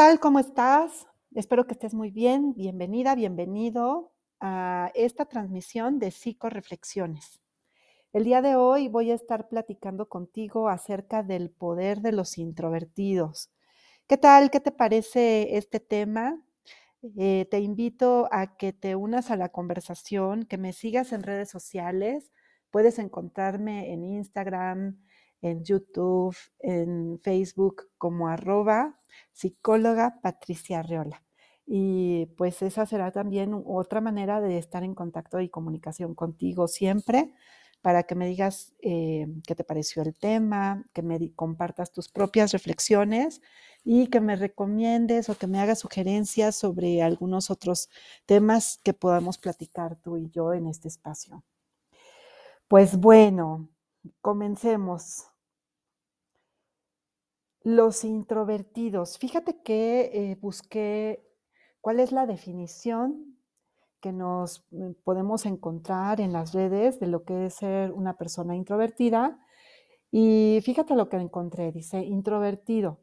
tal? ¿Cómo estás? Espero que estés muy bien. Bienvenida, bienvenido a esta transmisión de Psicoreflexiones. El día de hoy voy a estar platicando contigo acerca del poder de los introvertidos. ¿Qué tal? ¿Qué te parece este tema? Eh, te invito a que te unas a la conversación, que me sigas en redes sociales. Puedes encontrarme en Instagram, en YouTube, en Facebook como arroba psicóloga Patricia Arreola. Y pues esa será también otra manera de estar en contacto y comunicación contigo siempre para que me digas eh, qué te pareció el tema, que me compartas tus propias reflexiones y que me recomiendes o que me hagas sugerencias sobre algunos otros temas que podamos platicar tú y yo en este espacio. Pues bueno, comencemos. Los introvertidos. Fíjate que eh, busqué cuál es la definición que nos mm, podemos encontrar en las redes de lo que es ser una persona introvertida. Y fíjate lo que encontré. Dice, introvertido,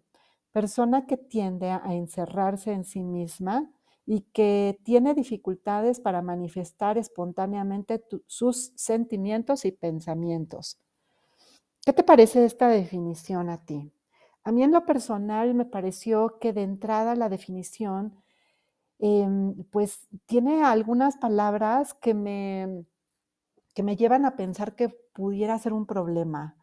persona que tiende a encerrarse en sí misma y que tiene dificultades para manifestar espontáneamente sus sentimientos y pensamientos. ¿Qué te parece esta definición a ti? A mí en lo personal me pareció que de entrada la definición, em, pues tiene algunas palabras que me, que me llevan a pensar que pudiera ser un problema.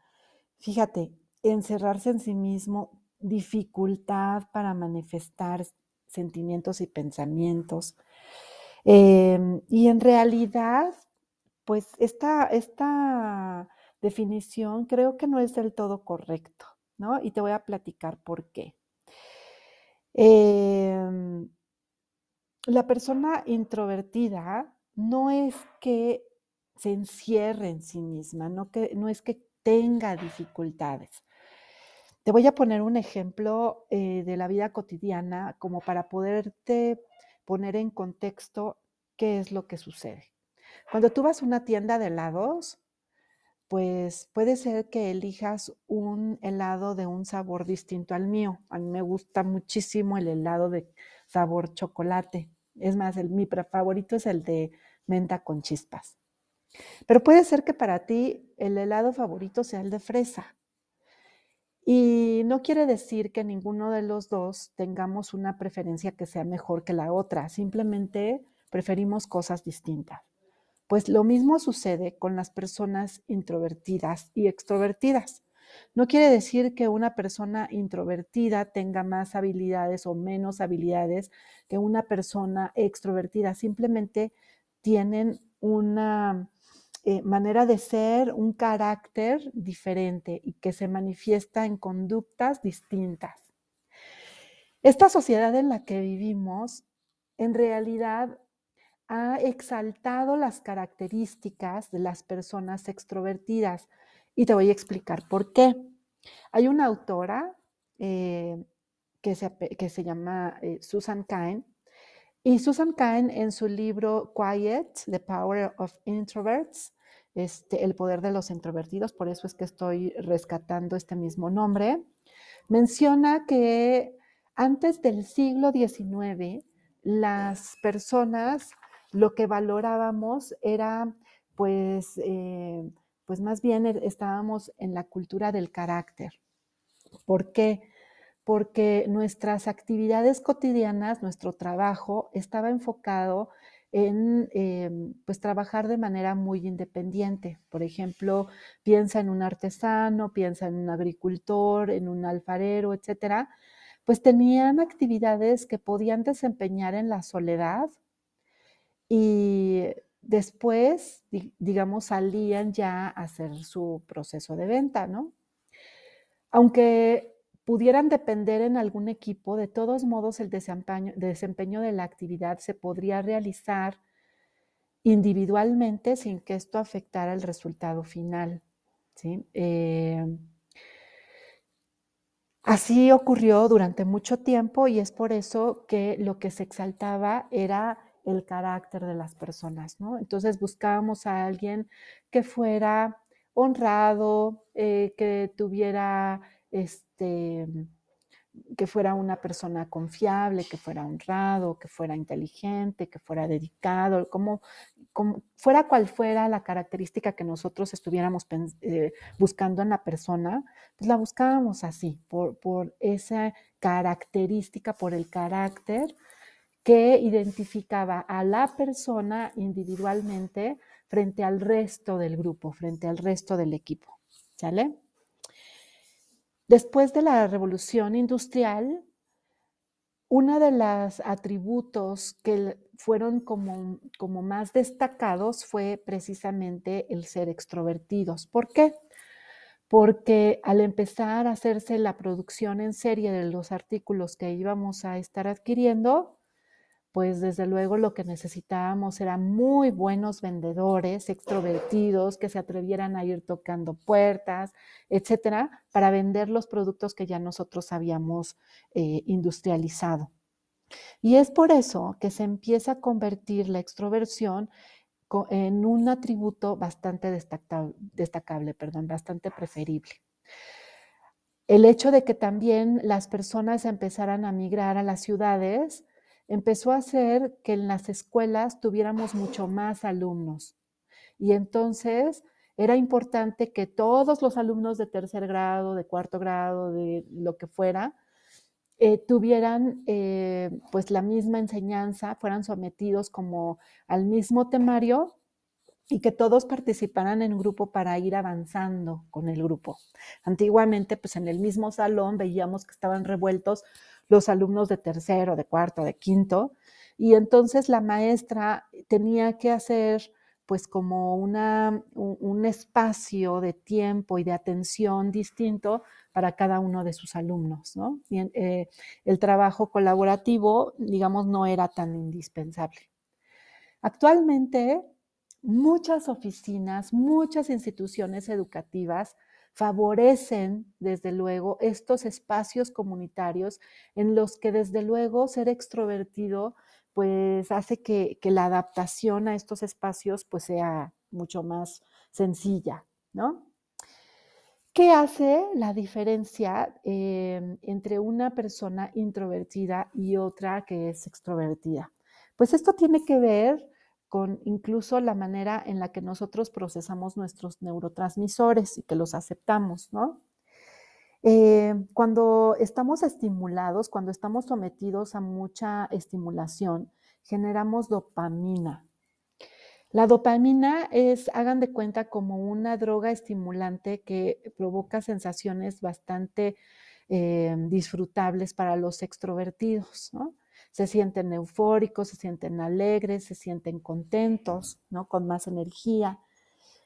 Fíjate, encerrarse en sí mismo, dificultad para manifestar sentimientos y pensamientos. Em, y en realidad, pues esta, esta definición creo que no es del todo correcto. ¿No? Y te voy a platicar por qué. Em, la persona introvertida no es que se encierre en sí misma, no, que, no es que tenga dificultades. Te voy a poner un ejemplo eh, de la vida cotidiana como para poderte poner en contexto qué es lo que sucede. Cuando tú vas a una tienda de helados, pues puede ser que elijas un helado de un sabor distinto al mío. A mí me gusta muchísimo el helado de sabor chocolate. Es más, el, mi favorito es el de menta con chispas. Pero puede ser que para ti el helado favorito sea el de fresa. Y no quiere decir que ninguno de los dos tengamos una preferencia que sea mejor que la otra. Simplemente preferimos cosas distintas. Pues lo mismo sucede con las personas introvertidas y extrovertidas. No quiere decir que una persona introvertida tenga más habilidades o menos habilidades que una persona extrovertida. Simplemente tienen una eh, manera de ser, un carácter diferente y que se manifiesta en conductas distintas. Esta sociedad en la que vivimos en realidad ha exaltado las características de las personas extrovertidas y te voy a explicar por qué. Hay una autora eh, que, se, que, se, llama eh, Susan Cain y Susan Cain en su libro Quiet, The Power of Introverts, este, el poder de los introvertidos, por eso es que estoy rescatando este mismo nombre, menciona que antes del siglo XIX las personas lo que valorábamos era, pues, eh, pues más bien e, estábamos en la cultura del carácter. ¿Por qué? Porque nuestras actividades cotidianas, nuestro trabajo, estaba enfocado en em, pues trabajar de manera muy independiente. Por ejemplo, piensa en un artesano, piensa en un agricultor, en un alfarero, etcétera. Pues tenían actividades que podían desempeñar en la soledad y después, digamos, salían ya a hacer su proceso de venta, ¿no? Aunque pudieran depender en algún equipo, de todos modos el desempeño, de la actividad se podría realizar individualmente sin que esto afectara el resultado final. ¿sí? Eh, así ocurrió durante mucho tiempo y es por eso que lo que se exaltaba era el carácter de las personas, ¿no? Entonces buscábamos a alguien que fuera honrado, eh, que tuviera este, que fuera una persona confiable, que fuera honrado, que fuera inteligente, que fuera dedicado, como, fuera cual fuera la característica que nosotros estuviéramos eh, buscando en la persona, pues la buscábamos así, por, por esa característica, por el carácter que identificaba a la persona individualmente frente al resto del grupo, frente al resto del equipo. ¿Sale? Después de la revolución industrial, uno de los atributos que fueron como, como más destacados fue precisamente el ser extrovertidos. ¿Por qué? Porque al empezar a hacerse la producción en serie de los artículos que íbamos a estar adquiriendo, pues desde luego lo que necesitábamos eran muy buenos vendedores, extrovertidos, que se atrevieran a ir tocando puertas, etcétera, para vender los productos que ya nosotros habíamos eh, industrializado. Y es por eso que se empieza a convertir la extroversión en un atributo bastante destacable, destacable perdón, bastante preferible. El hecho de que también las personas empezaran a migrar a las ciudades, empezó a hacer que en las escuelas tuviéramos mucho más alumnos. Y entonces era importante que todos los alumnos de tercer grado, de cuarto grado, de lo que fuera, eh, tuvieran eh, pues la misma enseñanza, fueran sometidos como al mismo temario y que todos participaran en grupo para ir avanzando con el grupo. Antiguamente, pues en el mismo salón veíamos que estaban revueltos los alumnos de tercero, de cuarto, de quinto, y entonces la maestra tenía que hacer pues como una, un, espacio de tiempo y de atención distinto para cada uno de sus alumnos, ¿no? Eh, el trabajo colaborativo, digamos, no era tan indispensable. Actualmente, muchas oficinas, muchas instituciones educativas favorecen, desde luego, estos espacios comunitarios en los que, desde luego, ser extrovertido, pues hace que, la adaptación a estos espacios pues sea mucho más sencilla, ¿no? ¿Qué hace la diferencia em, entre una persona introvertida y otra que es extrovertida? Pues esto tiene que ver con incluso la manera en la que nosotros procesamos nuestros neurotransmisores y que los aceptamos, ¿no? Eh, cuando estamos estimulados, cuando estamos sometidos a mucha estimulación, generamos dopamina. La dopamina es, hagan de cuenta, como una droga estimulante que provoca sensaciones bastante eh, disfrutables para los extrovertidos, ¿no? Se sienten eufóricos, se sienten alegres, se sienten contentos, ¿no? Con más energía.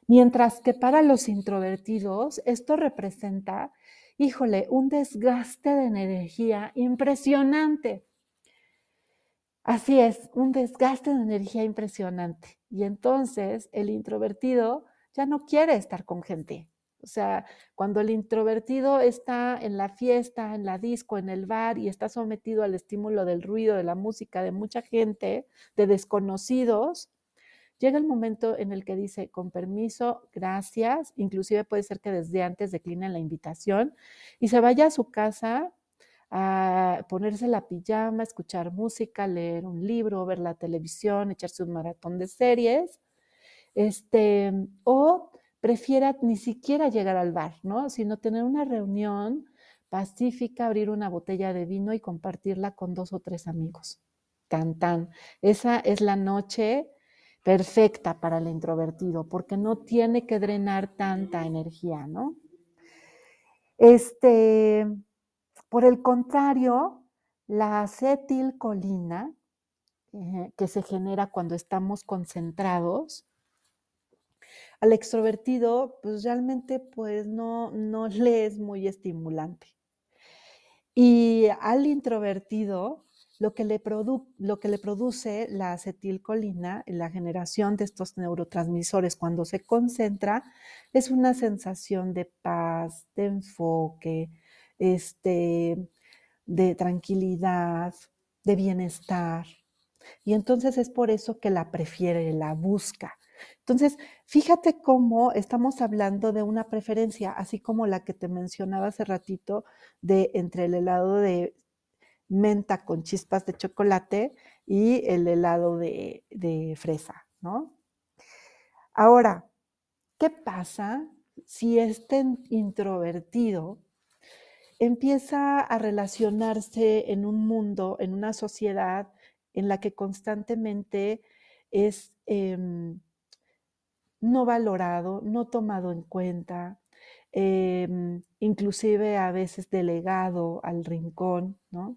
Mientras que para los introvertidos esto representa, híjole, un desgaste de energía impresionante. Así es, un desgaste de energía impresionante. Y entonces el introvertido ya no quiere estar con gente, sea, cuando el introvertido está en la fiesta, en la disco, en el bar y está sometido al estímulo del ruido, de la música, de mucha gente, de desconocidos, llega el momento en el que dice, con permiso, gracias, inclusive puede ser que desde antes decline la invitación y se vaya a su casa a ponerse la pijama, escuchar música, leer un libro, ver la televisión, echarse un maratón de series, este, o prefiera ni siquiera llegar al bar, ¿no? Sino tener una reunión pacífica, abrir una botella de vino y compartirla con dos o tres amigos. Tan, tan. Esa es la noche perfecta para el introvertido, porque no tiene que drenar tanta energía, ¿no? Este, por el contrario, la acetilcolina, eh, que se genera cuando estamos concentrados, al extrovertido, pues realmente pues no, no le es muy estimulante. Y al introvertido, lo que, le lo que le produce la acetilcolina, la generación de estos neurotransmisores cuando se concentra, es una sensación de paz, de enfoque, este, de tranquilidad, de bienestar. Y entonces es por eso que la prefiere, la busca Entonces, fíjate cómo estamos hablando de una preferencia, así como la que te mencionaba hace ratito de entre el helado de menta con chispas de chocolate y el helado de, fresa, ¿no? Ahora, ¿qué pasa si este introvertido empieza a relacionarse en un mundo, en una sociedad en la que constantemente es em, no valorado, no tomado en cuenta, em, inclusive a veces delegado al rincón, ¿no?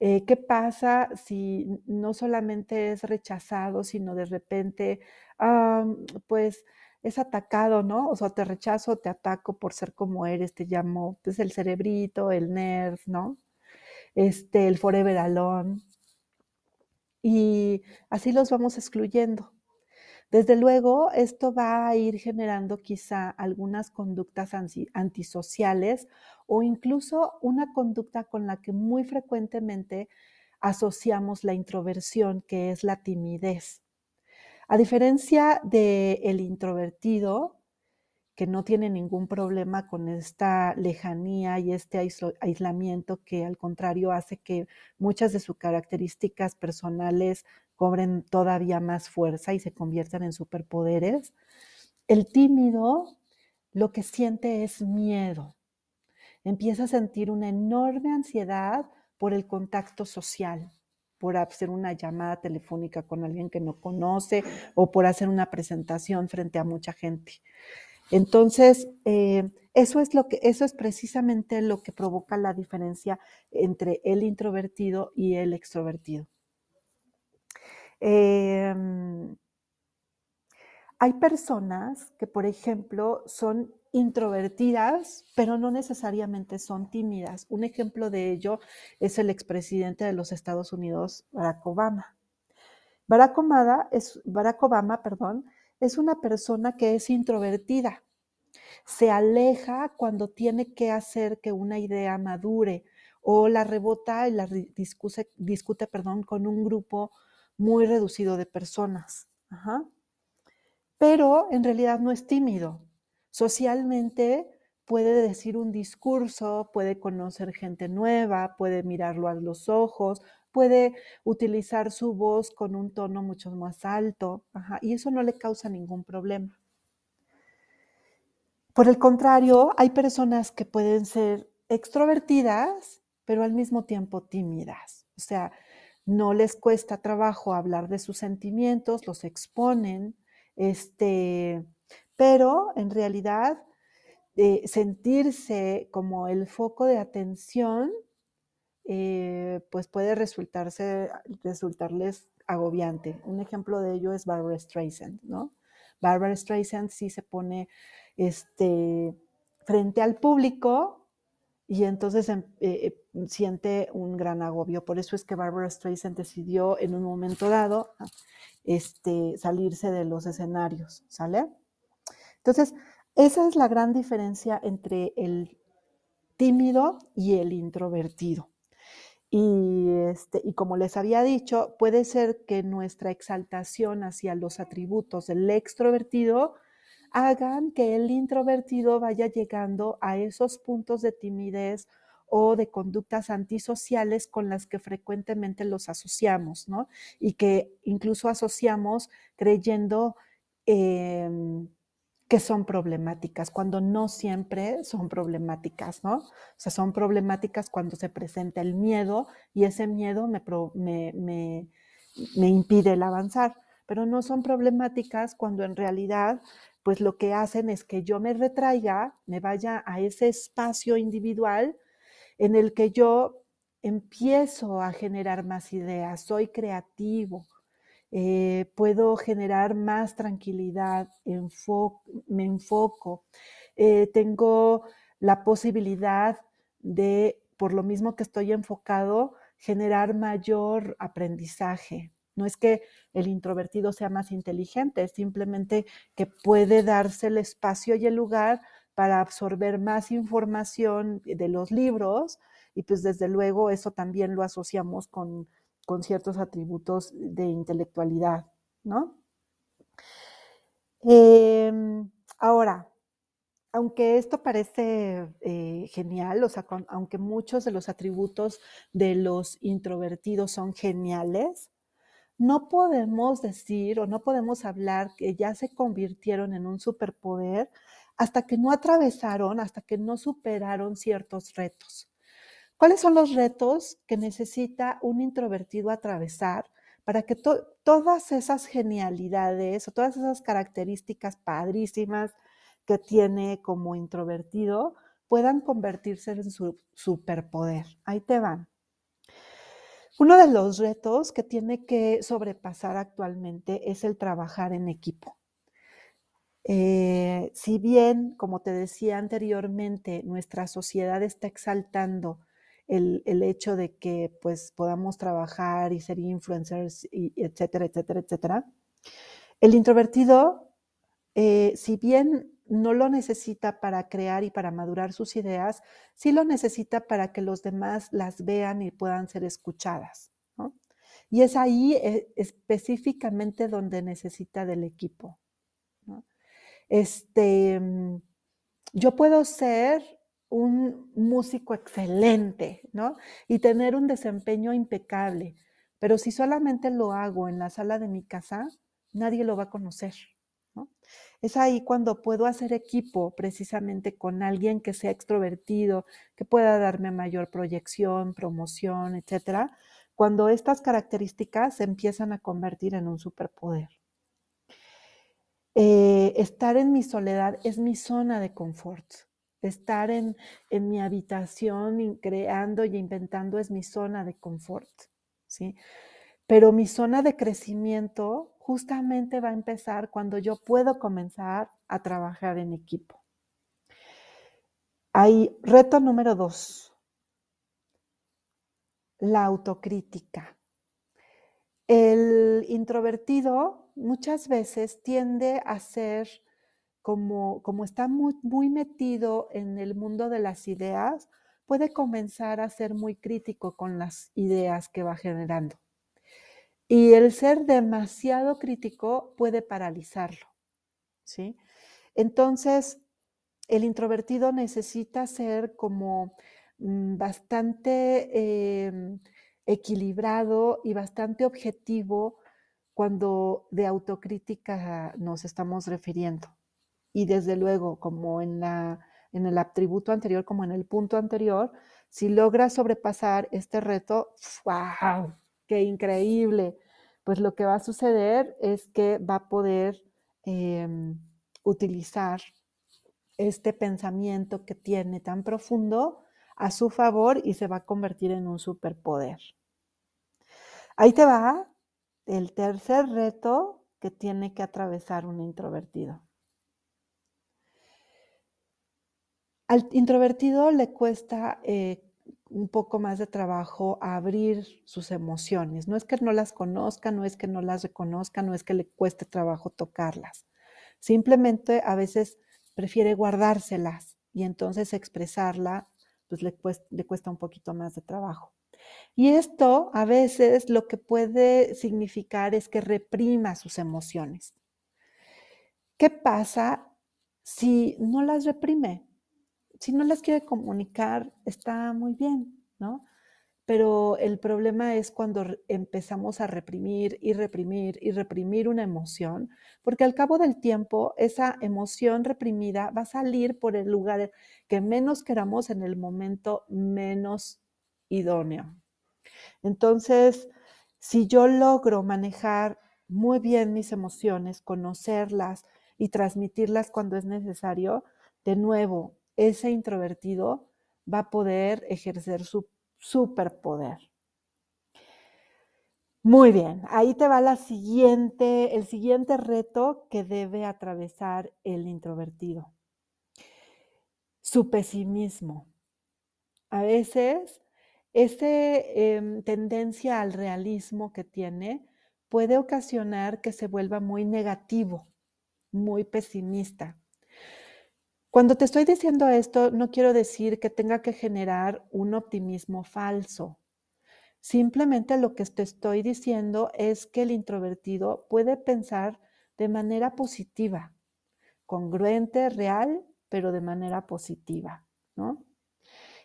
Eh, ¿Qué pasa si no solamente es rechazado, sino de repente, pues es atacado, ¿no? O sea, te rechazo, te ataco por ser como eres, te llamo, pues el cerebrito, el nerd, ¿no? Este, el forever alone. Y así los vamos excluyendo. Desde luego, esto va a ir generando quizá algunas conductas antisociales o incluso una conducta con la que muy frecuentemente asociamos la introversión, que es la timidez. A diferencia del introvertido, que no tiene ningún problema con esta lejanía y este aislamiento que al contrario hace que muchas de sus características personales cobren todavía más fuerza y se conviertan en superpoderes. El tímido lo que siente es miedo. Empieza a sentir una enorme ansiedad por el contacto social, por hacer una llamada telefónica con alguien que no conoce o por hacer una presentación frente a mucha gente. Entonces, eh, eso es lo que, eso es precisamente lo que provoca la diferencia entre el introvertido y el extrovertido. Em, hay personas que, por ejemplo, son introvertidas, pero no necesariamente son tímidas. Un ejemplo de ello es el expresidente de los Estados Unidos, Barack Obama. Barack Obama es, perdón, es una persona que es introvertida. Se aleja cuando tiene que hacer que una idea madure o la rebota y la discute, discute perdón, con un grupo muy reducido de personas. Pero en realidad no es tímido. Socialmente puede decir un discurso, puede conocer gente nueva, puede mirarlo a los ojos, puede utilizar su voz con un tono mucho más alto, y eso no le causa ningún problema. Por el contrario, hay personas que pueden ser extrovertidas, pero al mismo tiempo tímidas. O sea, no les cuesta trabajo hablar de sus sentimientos, los exponen, este, pero en realidad eh, sentirse como el foco de atención, eh, pues puede resultarse, resultarles agobiante. Un ejemplo de ello es Barbara Streisand, ¿no? Barbara Streisand sí se pone este, frente al público y entonces em, eh, eh, siente un gran agobio. Por eso es que Barbara Streisand decidió en un momento dado ah, este, salirse de los escenarios, ¿sale? Entonces, esa es la gran diferencia entre el tímido y el introvertido. Y, este, y como les había dicho, puede ser que nuestra exaltación hacia los atributos del extrovertido hagan que el introvertido vaya llegando a esos puntos de timidez o de conductas antisociales con las que frecuentemente los asociamos, ¿no? Y que incluso asociamos creyendo em, que son problemáticas, cuando no siempre son problemáticas, ¿no? O sea, son problemáticas cuando se presenta el miedo y ese miedo me, me impide el avanzar, pero no son problemáticas cuando en realidad pues lo que hacen es que yo me retraiga, me vaya a ese espacio individual en el que yo empiezo a generar más ideas, soy creativo, eh, puedo generar más tranquilidad, me enfoco, eh, tengo la posibilidad de, por lo mismo que estoy enfocado, generar mayor aprendizaje, no es que el introvertido sea más inteligente, es simplemente que puede darse el espacio y el lugar para absorber más información de los libros y pues desde luego eso también lo asociamos con, ciertos atributos de intelectualidad, ¿no? Em, ahora, aunque esto parece eh, genial, o sea, aunque muchos de los atributos de los introvertidos son geniales, no podemos decir o no podemos hablar que ya se convirtieron en un superpoder hasta que no atravesaron, hasta que no superaron ciertos retos. ¿Cuáles son los retos que necesita un introvertido atravesar para que todas esas genialidades o todas esas características padrísimas que tiene como introvertido puedan convertirse en su superpoder? Ahí te van. Uno de los retos que tiene que sobrepasar actualmente es el trabajar en equipo. Eh, si bien, como te decía anteriormente, nuestra sociedad está exaltando el, hecho de que pues podamos trabajar y ser influencers, y etcétera, etcétera, etcétera, el introvertido, eh, si bien no lo necesita para crear y para madurar sus ideas, sí lo necesita para que los demás las vean y puedan ser escuchadas. Y es ahí eh, específicamente donde necesita del equipo. Este, mm, yo puedo ser un músico excelente, ¿no? Y tener un desempeño impecable, pero si solamente lo hago en la sala de mi casa, nadie lo va a conocer. Es ahí cuando puedo hacer equipo precisamente con alguien que sea extrovertido, que pueda darme mayor proyección, promoción, etcétera, cuando estas características se empiezan a convertir en un superpoder. Eh, estar en mi soledad es mi zona de confort. Estar en, en mi habitación creando y inventando es mi zona de confort. ¿sí? Pero mi zona de crecimiento justamente va a empezar cuando yo puedo comenzar a trabajar en equipo. Hay reto número dos, la autocrítica. El introvertido muchas veces tiende a ser como, como está muy, muy metido en el mundo de las ideas, puede comenzar a ser muy crítico con las ideas que va generando. Y el ser demasiado crítico puede paralizarlo, ¿sí? Entonces, el introvertido necesita ser como mm, bastante em, equilibrado y bastante objetivo cuando de autocrítica nos estamos refiriendo. Y desde luego, como en, la, en el atributo anterior, como en el punto anterior, si logra sobrepasar este reto, ¡wow! Qué increíble. Pues lo que va a suceder es que va a poder em, utilizar este pensamiento que tiene tan profundo a su favor y se va a convertir en un superpoder. Ahí te va el tercer reto que tiene que atravesar un introvertido. Al introvertido le cuesta eh, un poco más de trabajo a abrir sus emociones. No es que no las conozca, no es que no las reconozca, no es que le cueste trabajo tocarlas. Simplemente a veces prefiere guardárselas y entonces expresarla, pues le cuesta, le cuesta un poquito más de trabajo. Y esto a veces lo que puede significar es que reprima sus emociones. ¿Qué pasa si no las reprime? Si no las quiere comunicar, está muy bien, ¿no? Pero el problema es cuando empezamos a reprimir y reprimir y reprimir una emoción, porque al cabo del tiempo esa emoción reprimida va a salir por el lugar que menos queramos en el momento menos idóneo. Entonces, si yo logro manejar muy bien mis emociones, conocerlas y transmitirlas cuando es necesario, de nuevo, ese introvertido va a poder ejercer su superpoder. Muy bien, ahí te va la siguiente, el siguiente reto que debe atravesar el introvertido. Su pesimismo. A veces esa em, tendencia al realismo que tiene puede ocasionar que se vuelva muy negativo, muy pesimista. Cuando te estoy diciendo esto, no quiero decir que tenga que generar un optimismo falso. Simplemente lo que te estoy diciendo es que el introvertido puede pensar de manera positiva, congruente, real, pero de manera positiva, ¿no?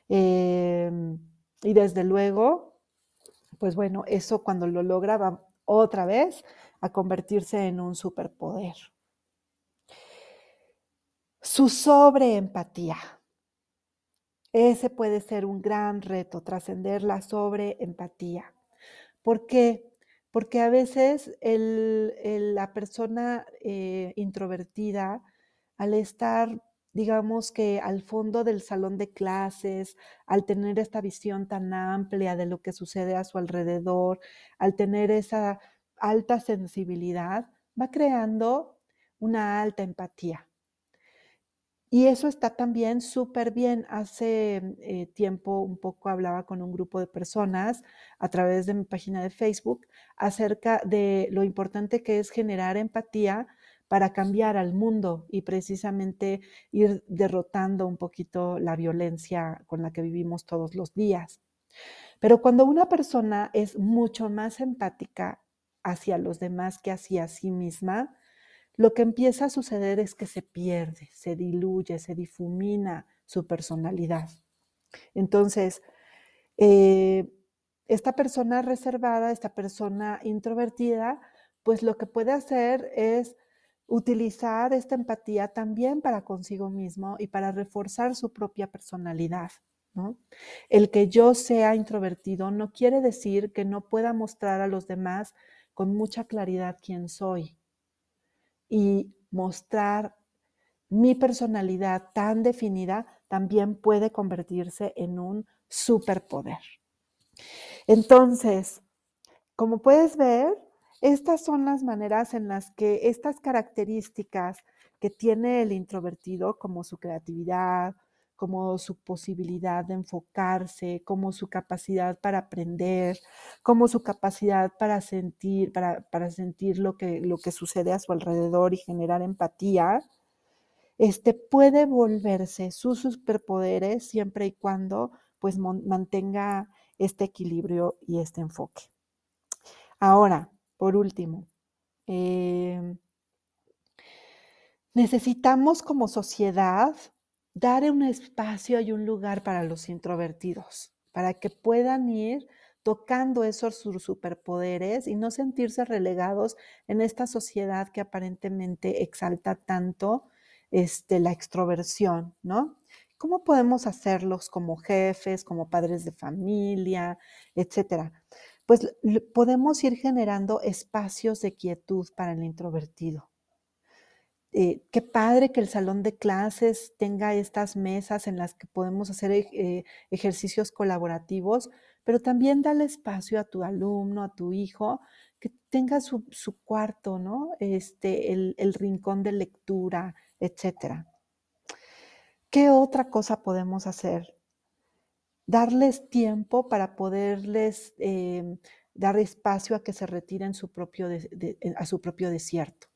Em, y desde luego, pues bueno, eso cuando lo logra va otra vez a convertirse en un superpoder. Su sobreempatía. Ese puede ser un gran reto, trascender la sobreempatía. ¿Por qué? Porque a veces la persona eh, introvertida, al estar, digamos que al fondo del salón de clases, al tener esta visión tan amplia de lo que sucede a su alrededor, al tener esa alta sensibilidad, va creando una alta empatía. Y eso está también súper bien. Hace eh, tiempo un poco hablaba con un grupo de personas a través de mi página de Facebook acerca de lo importante que es generar empatía para cambiar al mundo y precisamente ir derrotando un poquito la violencia con la que vivimos todos los días. Pero cuando una persona es mucho más empática hacia los demás que hacia sí misma, lo que empieza a suceder es que se pierde, se diluye, se difumina su personalidad. Entonces, eh, esta persona reservada, esta persona introvertida, pues lo que puede hacer es utilizar esta empatía también para consigo mismo y para reforzar su propia personalidad. El que yo sea introvertido no quiere decir que no pueda mostrar a los demás con mucha claridad quién soy y mostrar mi personalidad tan definida también puede convertirse en un superpoder. Entonces, como puedes ver, estas son las maneras en las que estas características que tiene el introvertido, como su creatividad, como su posibilidad de enfocarse, como su capacidad para aprender, como su capacidad para sentir, para, sentir lo que, lo que sucede a su alrededor y generar empatía, este, puede volverse sus superpoderes siempre y cuando pues mantenga este equilibrio y este enfoque. Ahora, por último, em, necesitamos como sociedad dar un espacio y un lugar para los introvertidos, para que puedan ir tocando esos superpoderes y no sentirse relegados en esta sociedad que aparentemente exalta tanto este, la extroversión, ¿no? ¿Cómo podemos hacerlos como jefes, como padres de familia, etcétera? Pues podemos ir generando espacios de quietud para el introvertido. Eh, qué padre que el salón de clases tenga estas mesas en las que podemos hacer eh, ejercicios colaborativos, pero también dale espacio a tu alumno, a tu hijo, que tenga su, cuarto, ¿no? Este, el, rincón de lectura, etcétera. ¿Qué otra cosa podemos hacer? Darles tiempo para poderles em, dar espacio a que se retiren a su propio desierto.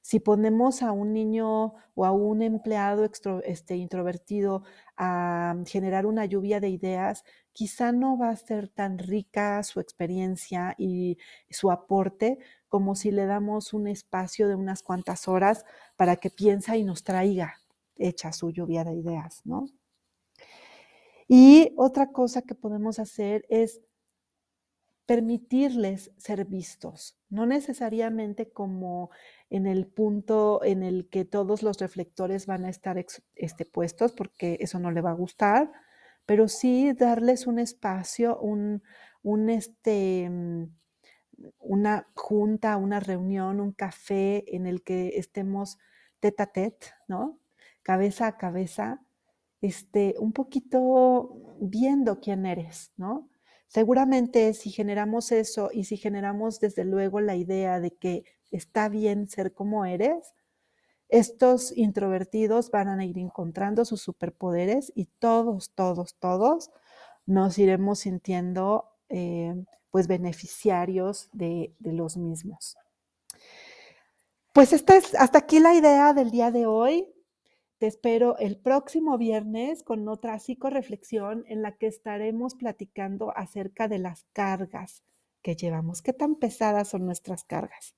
Si ponemos a un niño o a un empleado este, introvertido a generar una lluvia de ideas, quizá no va a ser tan rica su experiencia y su aporte como si le damos un espacio de unas cuantas horas para que piensa y nos traiga hecha su lluvia de ideas, ¿no? Y otra cosa que podemos hacer es permitirles ser vistos, no necesariamente como en el punto en el que todos los reflectores van a estar este, puestos, porque eso no le va a gustar, pero sí darles un espacio, un, un este, mm, una junta, una reunión, un café en el que estemos tete a tete, ¿no? Cabeza a cabeza, este, un poquito viendo quién eres, ¿no? Seguramente si generamos eso y si generamos desde luego la idea de que está bien ser como eres, estos introvertidos van a ir encontrando sus superpoderes y todos, todos, todos nos iremos sintiendo eh, pues beneficiarios de, de, los mismos. Pues esta es hasta aquí la idea del día de hoy. Te espero el próximo viernes con otra psicoreflexión en la que estaremos platicando acerca de las cargas que llevamos. ¿Qué tan pesadas son nuestras cargas?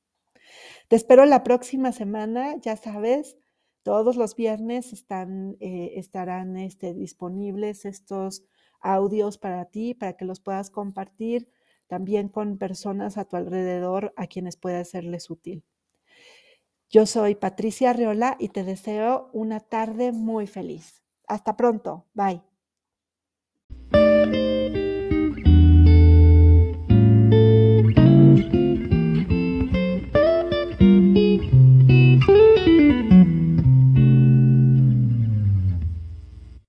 Te espero la próxima semana, ya sabes, todos los viernes están, eh, estarán este, disponibles estos audios para ti, para que los puedas compartir también con personas a tu alrededor a quienes pueda serles útil. Yo soy Patricia Arreola y te deseo una tarde muy feliz. Hasta pronto. Bye.